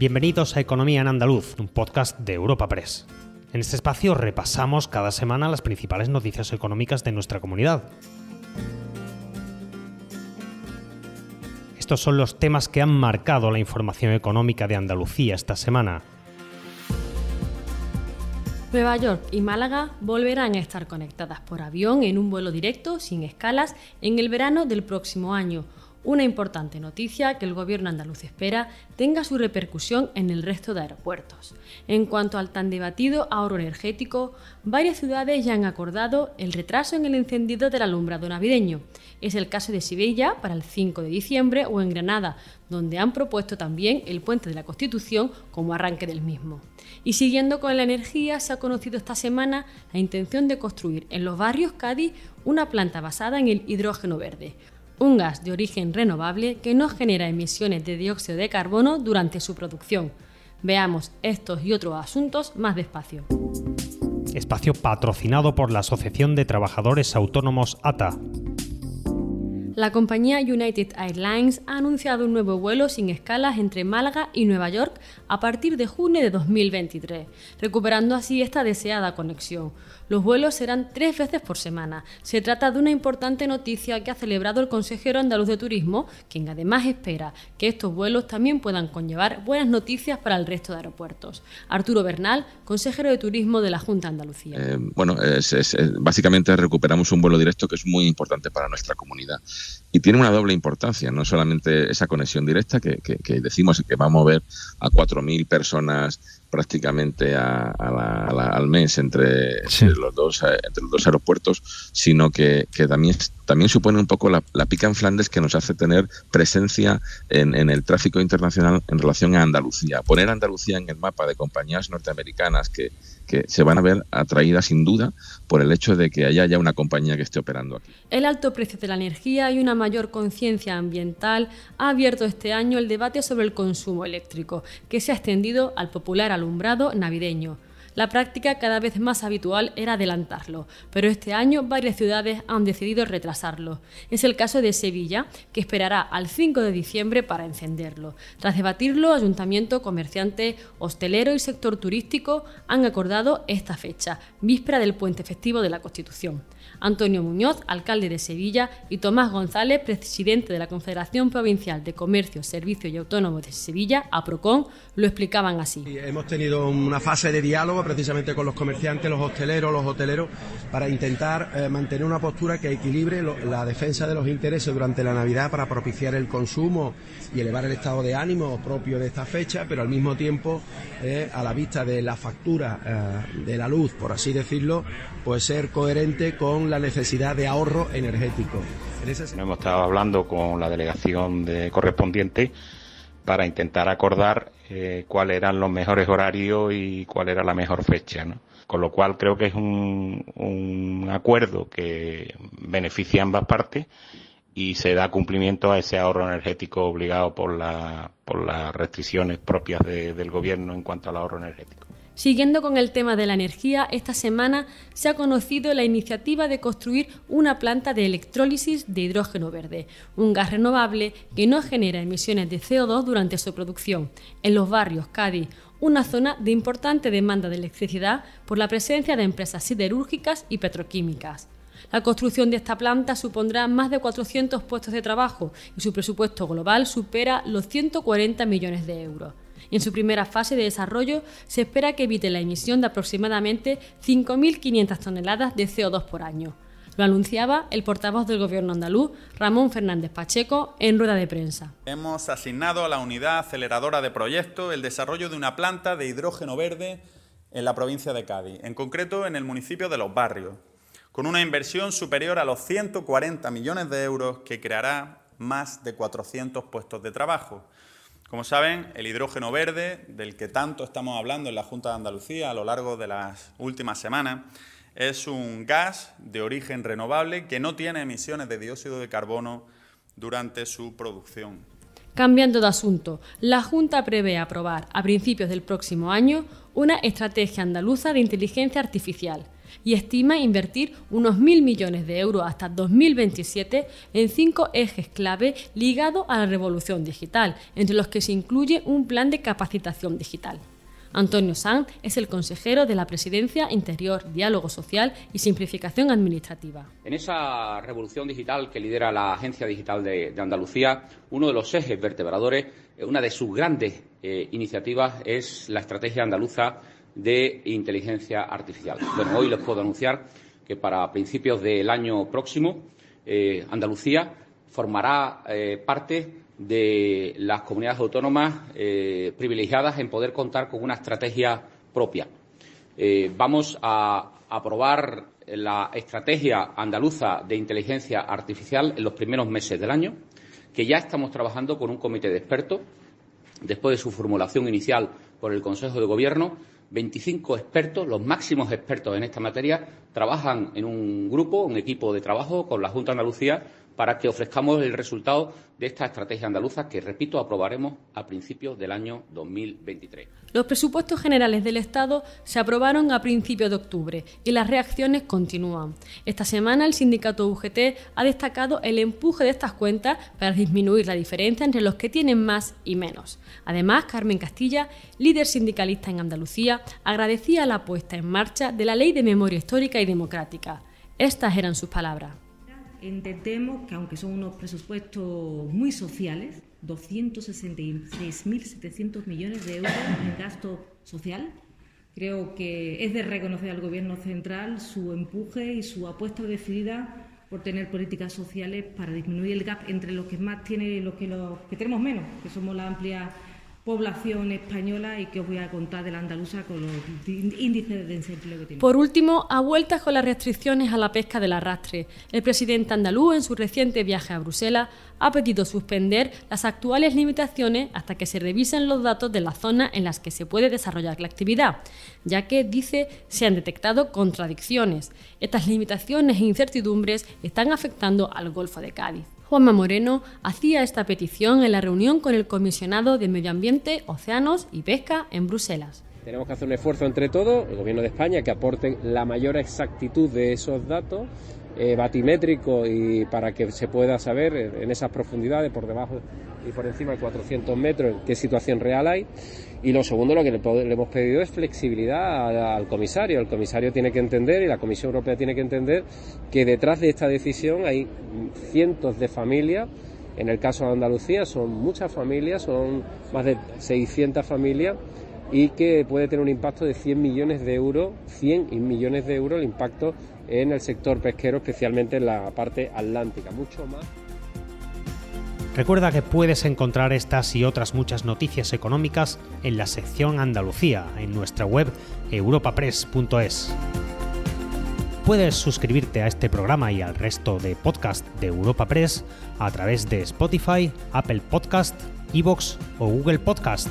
Bienvenidos a Economía en Andaluz, un podcast de Europa Press. En este espacio repasamos cada semana las principales noticias económicas de nuestra comunidad. Estos son los temas que han marcado la información económica de Andalucía esta semana. Nueva York y Málaga volverán a estar conectadas por avión en un vuelo directo, sin escalas, en el verano del próximo año, una importante noticia que el gobierno andaluz espera tenga su repercusión en el resto de aeropuertos. En cuanto al tan debatido ahorro energético, varias ciudades ya han acordado el retraso en el encendido del alumbrado navideño. Es el caso de Sevilla para el 5 de diciembre o en Granada, donde han propuesto también el puente de la Constitución como arranque del mismo. Y siguiendo con la energía, se ha conocido esta semana la intención de construir en los barrios Cádiz una planta basada en el hidrógeno verde un gas de origen renovable que no genera emisiones de dióxido de carbono durante su producción. Veamos estos y otros asuntos más despacio. Espacio patrocinado por la Asociación de Trabajadores Autónomos ATA. La compañía United Airlines ha anunciado un nuevo vuelo sin escalas entre Málaga y Nueva York a partir de junio de 2023, recuperando así esta deseada conexión. Los vuelos serán tres veces por semana. Se trata de una importante noticia que ha celebrado el consejero andaluz de turismo, quien además espera que estos vuelos también puedan conllevar buenas noticias para el resto de aeropuertos. Arturo Bernal, consejero de turismo de la Junta de Andalucía. Eh, bueno, básicamente recuperamos un vuelo directo que es muy importante para nuestra comunidad y tiene una doble importancia, no solamente esa conexión directa que, que decimos que va a mover a 4.000 personas prácticamente al mes entre, los dos, eh, entre los dos aeropuertos, sino que, también, también supone un poco la, pica en Flandes que nos hace tener presencia en, en, el tráfico internacional en relación a Andalucía. Poner Andalucía en el mapa de compañías norteamericanas que, que se van a ver atraídas sin duda por el hecho de que haya ya una compañía que esté operando aquí. El alto precio de la energía y una mayor conciencia ambiental ha abierto este año el debate sobre el consumo eléctrico, que se ha extendido al popular alumbrado navideño. La práctica cada vez más habitual era adelantarlo, pero este año varias ciudades han decidido retrasarlo. Es el caso de Sevilla, que esperará al 5 de diciembre para encenderlo. Tras debatirlo, ayuntamiento, comerciante, hostelero y sector turístico han acordado esta fecha, víspera del puente festivo de la Constitución. Antonio Muñoz, alcalde de Sevilla, y Tomás González, presidente de la Confederación Provincial de Comercio, Servicios y Autónomos de Sevilla, APROCON, lo explicaban así. Hemos tenido una fase de diálogo precisamente con los comerciantes, los hosteleros, los hoteleros, para intentar eh, mantener una postura que equilibre la defensa de los intereses durante la Navidad para propiciar el consumo y elevar el estado de ánimo propio de esta fecha, pero al mismo tiempo, eh, a la vista de la factura eh, de la luz, por así decirlo, pues ser coherente con la necesidad de ahorro energético. Hemos estado hablando con la delegación de correspondiente para intentar acordar eh, cuáles eran los mejores horarios y cuál era la mejor fecha. ¿no? Con lo cual creo que es un, un acuerdo que beneficia a ambas partes y se da cumplimiento a ese ahorro energético obligado por, la, por las restricciones propias del gobierno en cuanto al ahorro energético. Siguiendo con el tema de la energía, esta semana se ha conocido la iniciativa de construir una planta de electrólisis de hidrógeno verde, un gas renovable que no genera emisiones de CO2 durante su producción, en los barrios Cádiz, una zona de importante demanda de electricidad por la presencia de empresas siderúrgicas y petroquímicas. La construcción de esta planta supondrá más de 400 puestos de trabajo y su presupuesto global supera los 140 millones de euros en su primera fase de desarrollo se espera que evite la emisión de aproximadamente 5.500 toneladas de CO2 por año. Lo anunciaba el portavoz del Gobierno andaluz, Ramón Fernández Pacheco, en rueda de prensa. Hemos asignado a la unidad aceleradora de proyectos el desarrollo de una planta de hidrógeno verde en la provincia de Cádiz, en concreto en el municipio de Los Barrios, con una inversión superior a los 140 millones de euros que creará más de 400 puestos de trabajo. Como saben, el hidrógeno verde, del que tanto estamos hablando en la Junta de Andalucía a lo largo de las últimas semanas, es un gas de origen renovable que no tiene emisiones de dióxido de carbono durante su producción. Cambiando de asunto, la Junta prevé aprobar a principios del próximo año una estrategia andaluza de inteligencia artificial y estima invertir unos mil millones de euros hasta 2027 en cinco ejes clave ligados a la revolución digital, entre los que se incluye un plan de capacitación digital. Antonio Sanz es el consejero de la Presidencia Interior, Diálogo Social y Simplificación Administrativa. En esa revolución digital que lidera la Agencia Digital de, Andalucía, uno de los ejes vertebradores, eh, una de sus grandes eh, iniciativas es la Estrategia Andaluza de Inteligencia Artificial. Bueno, hoy les puedo anunciar que para principios del año próximo eh, Andalucía formará parte de las comunidades autónomas eh, privilegiadas en poder contar con una estrategia propia. Eh, vamos a aprobar la estrategia andaluza de inteligencia artificial en los primeros meses del año, que ya estamos trabajando con un comité de expertos, después de su formulación inicial por el Consejo de Gobierno. 25 expertos, los máximos expertos en esta materia, trabajan en un grupo, un equipo de trabajo con la Junta de Andalucía para que ofrezcamos el resultado de esta estrategia andaluza que, repito, aprobaremos a principios del año 2023. Los presupuestos generales del Estado se aprobaron a principios de octubre y las reacciones continúan. Esta semana el sindicato UGT ha destacado el empuje de estas cuentas para disminuir la diferencia entre los que tienen más y menos. Además, Carmen Castilla, líder sindicalista en Andalucía, agradecía la puesta en marcha de la Ley de Memoria Histórica y Democrática. Estas eran sus palabras. Entendemos que aunque son unos presupuestos muy sociales, 266.700 millones de euros en gasto social, creo que es de reconocer al Gobierno central su empuje y su apuesta decidida por tener políticas sociales para disminuir el gap entre los que más tienen y los que, los que tenemos menos, que somos la amplia población española y que os voy a contar de la andaluza con los índices de desempleo que tiene. Por último, a vueltas con las restricciones a la pesca del arrastre, el presidente andaluz en su reciente viaje a Bruselas ha pedido suspender las actuales limitaciones hasta que se revisen los datos de la zona en las que se puede desarrollar la actividad, ya que, dice, se han detectado contradicciones. Estas limitaciones e incertidumbres están afectando al Golfo de Cádiz. Juanma Moreno hacía esta petición en la reunión con el comisionado de Medio Ambiente, Océanos y Pesca en Bruselas. Tenemos que hacer un esfuerzo entre todos, el Gobierno de España, que aporte la mayor exactitud de esos datos eh, batimétrico y para que se pueda saber en esas profundidades, por debajo y por encima de 400 metros, qué situación real hay. Y lo segundo, lo que le, hemos pedido es flexibilidad al comisario. El comisario tiene que entender y la Comisión Europea tiene que entender que detrás de esta decisión hay cientos de familias. En el caso de Andalucía son muchas familias, son más de 600 familias y que puede tener un impacto de 100 millones de euros, 100 millones de euros el impacto en el sector pesquero, especialmente en la parte atlántica, mucho más. Recuerda que puedes encontrar estas y otras muchas noticias económicas en la sección Andalucía, en nuestra web europapress.es. Puedes suscribirte a este programa y al resto de podcast de Europa Press a través de Spotify, Apple Podcast, Evox o Google Podcast.